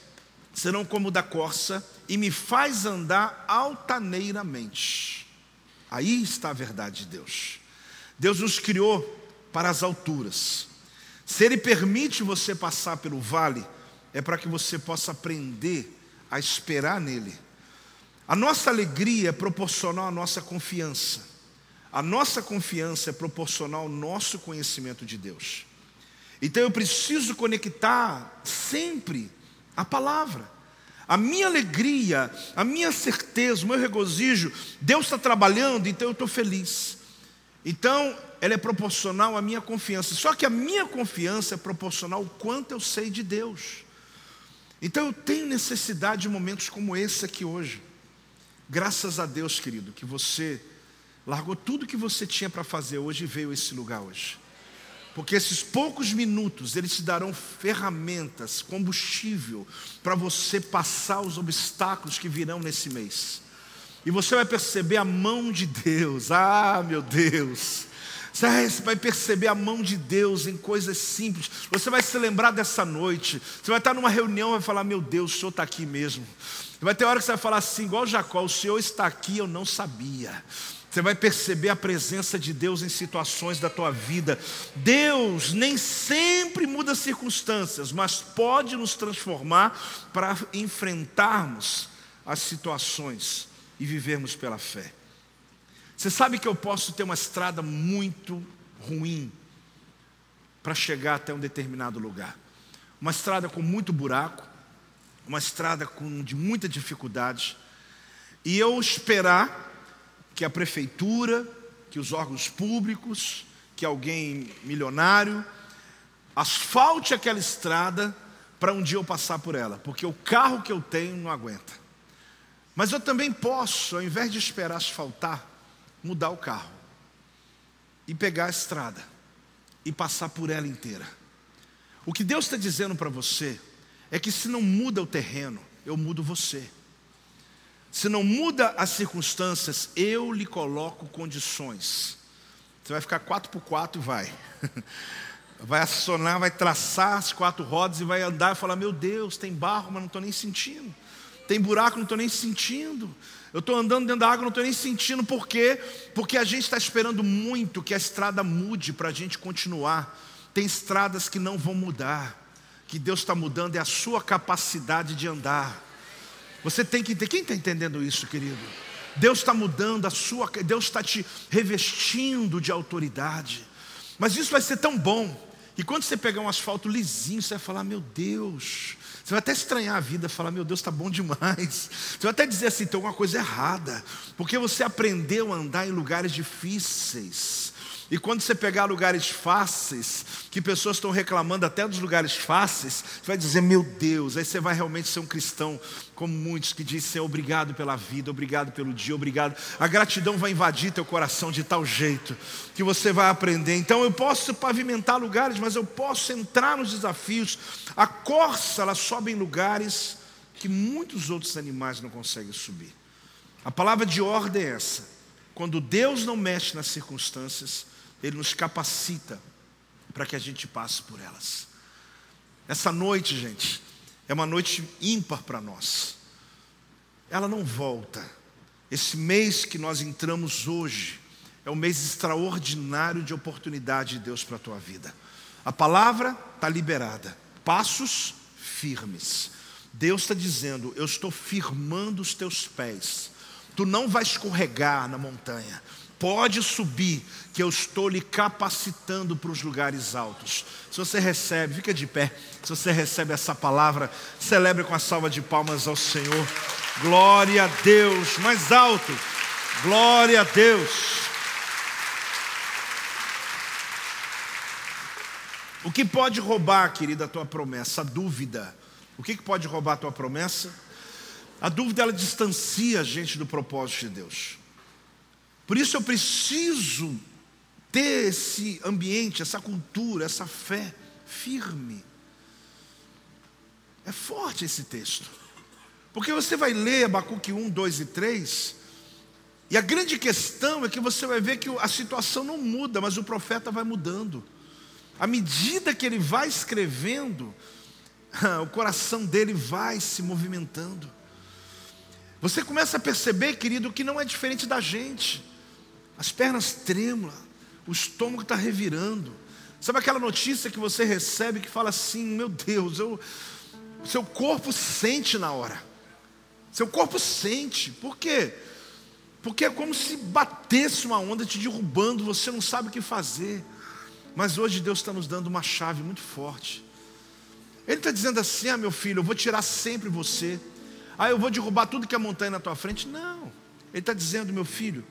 serão como da corça e me faz andar altaneiramente. Aí está a verdade de Deus. Deus nos criou para as alturas. Se Ele permite você passar pelo vale, é para que você possa aprender a esperar nele. A nossa alegria é proporcional à nossa confiança. A nossa confiança é proporcional ao nosso conhecimento de Deus. Então eu preciso conectar sempre a palavra. A minha alegria, a minha certeza, o meu regozijo, Deus está trabalhando, então eu estou feliz. Então, ela é proporcional à minha confiança. Só que a minha confiança é proporcional ao quanto eu sei de Deus. Então eu tenho necessidade de momentos como esse aqui hoje. Graças a Deus, querido, que você largou tudo que você tinha para fazer hoje e veio a esse lugar hoje. Porque esses poucos minutos, eles te darão ferramentas, combustível, para você passar os obstáculos que virão nesse mês. E você vai perceber a mão de Deus. Ah, meu Deus. Você vai perceber a mão de Deus em coisas simples. Você vai se lembrar dessa noite. Você vai estar numa reunião e vai falar: Meu Deus, o Senhor está aqui mesmo. Vai ter hora que você vai falar assim, igual Jacó: O Senhor está aqui, eu não sabia. Você vai perceber a presença de Deus em situações da tua vida. Deus nem sempre muda circunstâncias, mas pode nos transformar para enfrentarmos as situações e vivermos pela fé. Você sabe que eu posso ter uma estrada muito ruim para chegar até um determinado lugar. Uma estrada com muito buraco, uma estrada com, de muita dificuldade, e eu esperar que a prefeitura, que os órgãos públicos, que alguém milionário asfalte aquela estrada para um dia eu passar por ela, porque o carro que eu tenho não aguenta. Mas eu também posso, ao invés de esperar asfaltar, mudar o carro e pegar a estrada e passar por ela inteira. O que Deus está dizendo para você é que se não muda o terreno, eu mudo você. Se não muda as circunstâncias, eu lhe coloco condições. Você vai ficar quatro por quatro e vai. Vai acionar, vai traçar as quatro rodas e vai andar e falar: Meu Deus, tem barro, mas não estou nem sentindo. Tem buraco, não estou nem sentindo. Eu estou andando dentro da água, não estou nem sentindo. Por quê? Porque a gente está esperando muito que a estrada mude para a gente continuar. Tem estradas que não vão mudar. Que Deus está mudando é a sua capacidade de andar. Você tem que entender. Quem está entendendo isso, querido? Deus está mudando a sua. Deus está te revestindo de autoridade. Mas isso vai ser tão bom. E quando você pegar um asfalto lisinho, você vai falar: Meu Deus, você vai até estranhar a vida, falar: Meu Deus, está bom demais. Você vai até dizer assim: tem alguma coisa errada, porque você aprendeu a andar em lugares difíceis. E quando você pegar lugares fáceis, que pessoas estão reclamando até dos lugares fáceis, você vai dizer, meu Deus, aí você vai realmente ser um cristão, como muitos que dizem, obrigado pela vida, obrigado pelo dia, obrigado. A gratidão vai invadir teu coração de tal jeito que você vai aprender. Então eu posso pavimentar lugares, mas eu posso entrar nos desafios. A corça, ela sobe em lugares que muitos outros animais não conseguem subir. A palavra de ordem é essa. Quando Deus não mexe nas circunstâncias, ele nos capacita para que a gente passe por elas. Essa noite, gente, é uma noite ímpar para nós. Ela não volta. Esse mês que nós entramos hoje é um mês extraordinário de oportunidade de Deus para a tua vida. A palavra está liberada, passos firmes. Deus está dizendo: Eu estou firmando os teus pés. Tu não vais escorregar na montanha. Pode subir, que eu estou lhe capacitando para os lugares altos. Se você recebe, fica de pé. Se você recebe essa palavra, celebre com a salva de palmas ao Senhor. Glória a Deus. Mais alto. Glória a Deus. O que pode roubar, querida, a tua promessa? A dúvida. O que pode roubar a tua promessa? A dúvida ela distancia a gente do propósito de Deus. Por isso eu preciso ter esse ambiente, essa cultura, essa fé firme. É forte esse texto. Porque você vai ler Abacuque 1, 2 e 3, e a grande questão é que você vai ver que a situação não muda, mas o profeta vai mudando. À medida que ele vai escrevendo, o coração dele vai se movimentando. Você começa a perceber, querido, que não é diferente da gente as pernas trêmulas, o estômago está revirando. Sabe aquela notícia que você recebe que fala assim: meu Deus, eu, seu corpo sente na hora. Seu corpo sente. Por quê? Porque é como se batesse uma onda te derrubando, você não sabe o que fazer. Mas hoje Deus está nos dando uma chave muito forte. Ele está dizendo assim: ah, meu filho, eu vou tirar sempre você. Ah, eu vou derrubar tudo que é montanha na tua frente. Não. Ele está dizendo, meu filho,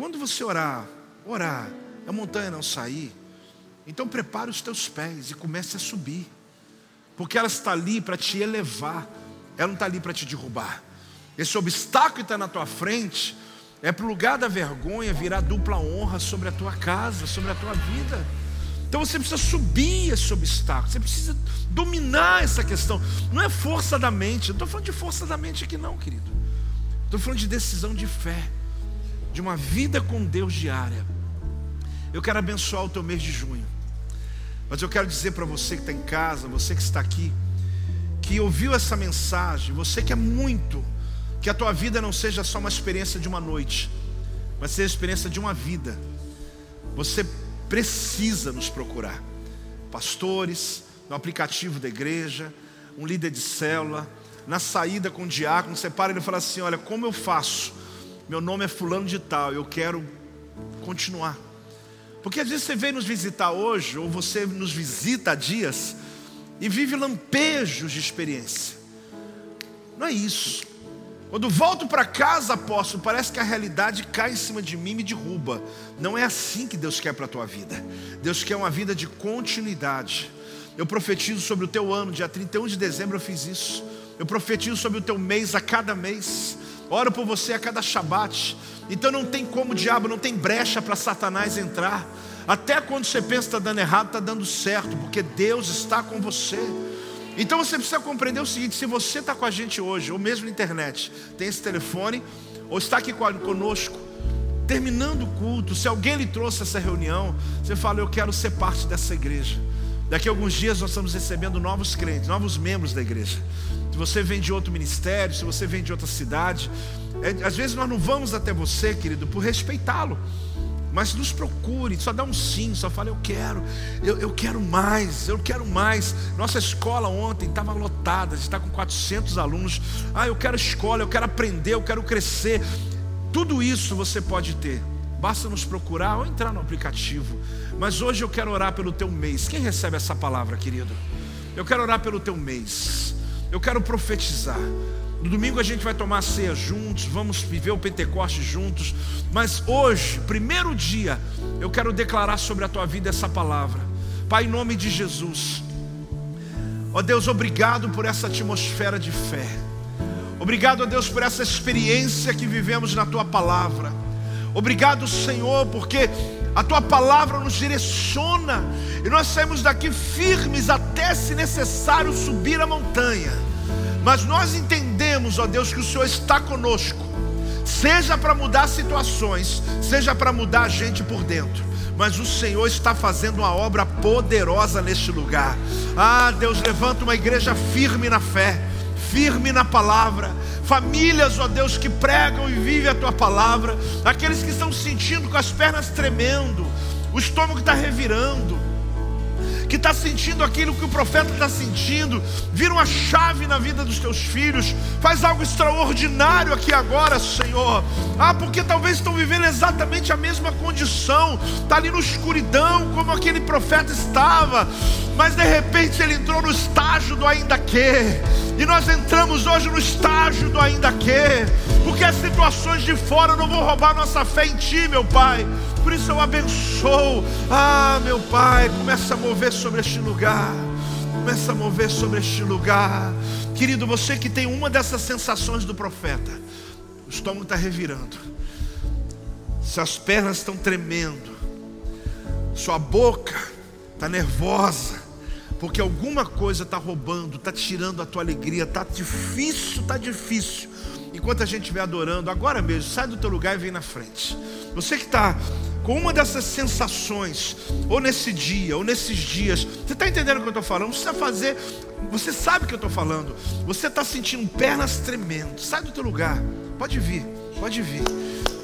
quando você orar, orar, a montanha não sair, então prepare os teus pés e comece a subir. Porque ela está ali para te elevar, ela não está ali para te derrubar. Esse obstáculo que está na tua frente é para o lugar da vergonha virar dupla honra sobre a tua casa, sobre a tua vida. Então você precisa subir esse obstáculo, você precisa dominar essa questão. Não é força da mente, não estou falando de força da mente aqui, não, querido. Estou falando de decisão de fé de uma vida com Deus diária. Eu quero abençoar o teu mês de junho. Mas eu quero dizer para você que está em casa, você que está aqui, que ouviu essa mensagem, você que é muito, que a tua vida não seja só uma experiência de uma noite, mas seja a experiência de uma vida. Você precisa nos procurar. Pastores, no aplicativo da igreja, um líder de célula, na saída com o diácono, você para e ele fala assim: Olha, como eu faço meu nome é fulano de tal, eu quero continuar. Porque às vezes você vem nos visitar hoje, ou você nos visita há dias, e vive lampejos de experiência. Não é isso. Quando volto para casa, apóstolo, parece que a realidade cai em cima de mim e me derruba. Não é assim que Deus quer para a tua vida. Deus quer uma vida de continuidade. Eu profetizo sobre o teu ano, dia 31 de dezembro eu fiz isso. Eu profetizo sobre o teu mês a cada mês. Oro por você a cada Shabat. Então não tem como o diabo, não tem brecha para Satanás entrar. Até quando você pensa que está dando errado, está dando certo, porque Deus está com você. Então você precisa compreender o seguinte: se você está com a gente hoje, ou mesmo na internet, tem esse telefone, ou está aqui conosco, terminando o culto, se alguém lhe trouxe essa reunião, você fala, eu quero ser parte dessa igreja. Daqui a alguns dias nós estamos recebendo novos crentes, novos membros da igreja. Se você vem de outro ministério, se você vem de outra cidade, é, às vezes nós não vamos até você, querido, por respeitá-lo. Mas nos procure, só dá um sim, só fala, eu quero, eu, eu quero mais, eu quero mais. Nossa escola ontem estava lotada, está com 400 alunos. Ah, eu quero escola, eu quero aprender, eu quero crescer. Tudo isso você pode ter. Basta nos procurar ou entrar no aplicativo. Mas hoje eu quero orar pelo teu mês. Quem recebe essa palavra, querido? Eu quero orar pelo teu mês. Eu quero profetizar. No domingo a gente vai tomar ceia juntos, vamos viver o Pentecoste juntos. Mas hoje, primeiro dia, eu quero declarar sobre a tua vida essa palavra. Pai, em nome de Jesus. Ó Deus, obrigado por essa atmosfera de fé. Obrigado, ó Deus, por essa experiência que vivemos na tua palavra. Obrigado, Senhor, porque a tua palavra nos direciona e nós saímos daqui firmes até, se necessário, subir a montanha mas nós entendemos, ó Deus, que o Senhor está conosco, seja para mudar situações, seja para mudar a gente por dentro. Mas o Senhor está fazendo uma obra poderosa neste lugar. Ah, Deus, levanta uma igreja firme na fé, firme na palavra, famílias, ó Deus, que pregam e vivem a tua palavra, aqueles que estão sentindo com as pernas tremendo, o estômago está revirando, que está sentindo aquilo que o profeta está sentindo, vira uma chave na vida dos teus filhos, faz algo extraordinário aqui agora, Senhor. Ah, porque talvez estão vivendo exatamente a mesma condição, está ali na escuridão, como aquele profeta estava, mas de repente ele entrou no estágio do ainda que, e nós entramos hoje no estágio do ainda que, porque as situações de fora. Não vão roubar nossa fé em Ti, meu Pai. Por isso eu abençoo. Ah, meu Pai, começa a mover sobre este lugar. Começa a mover sobre este lugar. Querido, você que tem uma dessas sensações do profeta, o estômago está revirando, suas pernas estão tremendo, sua boca está nervosa, porque alguma coisa está roubando, está tirando a tua alegria, está difícil, está difícil. Enquanto a gente estiver adorando, agora mesmo, sai do teu lugar e vem na frente. Você que está uma dessas sensações, ou nesse dia, ou nesses dias, você está entendendo o que eu estou falando? Você fazer, você sabe o que eu estou falando, você está sentindo pernas tremendo, sai do teu lugar, pode vir, pode vir.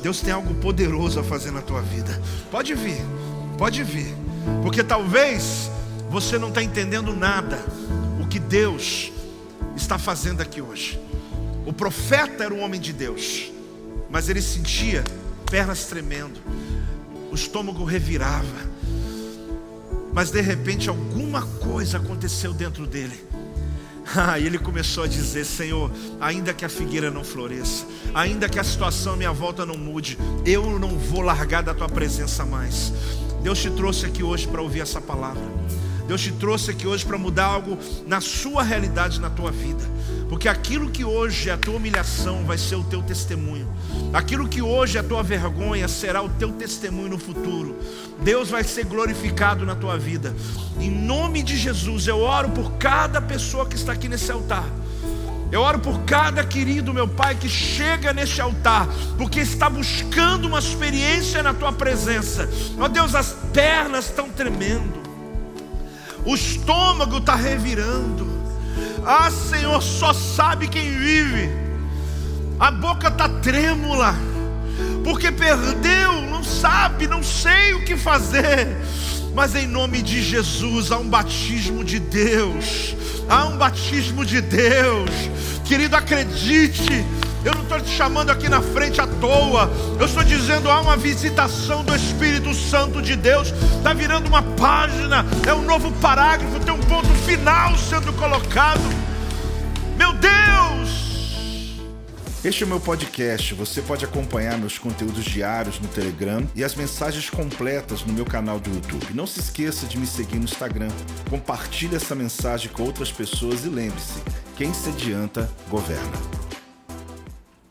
Deus tem algo poderoso a fazer na tua vida, pode vir, pode vir, porque talvez você não está entendendo nada, o que Deus está fazendo aqui hoje. O profeta era um homem de Deus, mas ele sentia pernas tremendo estômago revirava. Mas de repente alguma coisa aconteceu dentro dele. Ah, e ele começou a dizer: Senhor, ainda que a figueira não floresça, ainda que a situação à minha volta não mude, eu não vou largar da tua presença mais. Deus te trouxe aqui hoje para ouvir essa palavra. Deus te trouxe aqui hoje para mudar algo na sua realidade, na tua vida. Porque aquilo que hoje é a tua humilhação vai ser o teu testemunho. Aquilo que hoje é a tua vergonha será o teu testemunho no futuro. Deus vai ser glorificado na tua vida. Em nome de Jesus, eu oro por cada pessoa que está aqui nesse altar. Eu oro por cada querido meu Pai que chega neste altar, porque está buscando uma experiência na tua presença. Ó Deus, as pernas estão tremendo o estômago está revirando. Ah, Senhor, só sabe quem vive. A boca está trêmula, porque perdeu, não sabe, não sei o que fazer. Mas em nome de Jesus há um batismo de Deus. Há um batismo de Deus. Querido, acredite eu não estou te chamando aqui na frente à toa. Eu estou dizendo há uma visitação do Espírito Santo de Deus. Está virando uma página, é um novo parágrafo, tem um ponto final sendo colocado. Meu Deus! Este é o meu podcast. Você pode acompanhar meus conteúdos diários no Telegram e as mensagens completas no meu canal do YouTube. Não se esqueça de me seguir no Instagram. Compartilhe essa mensagem com outras pessoas e lembre-se: quem se adianta, governa.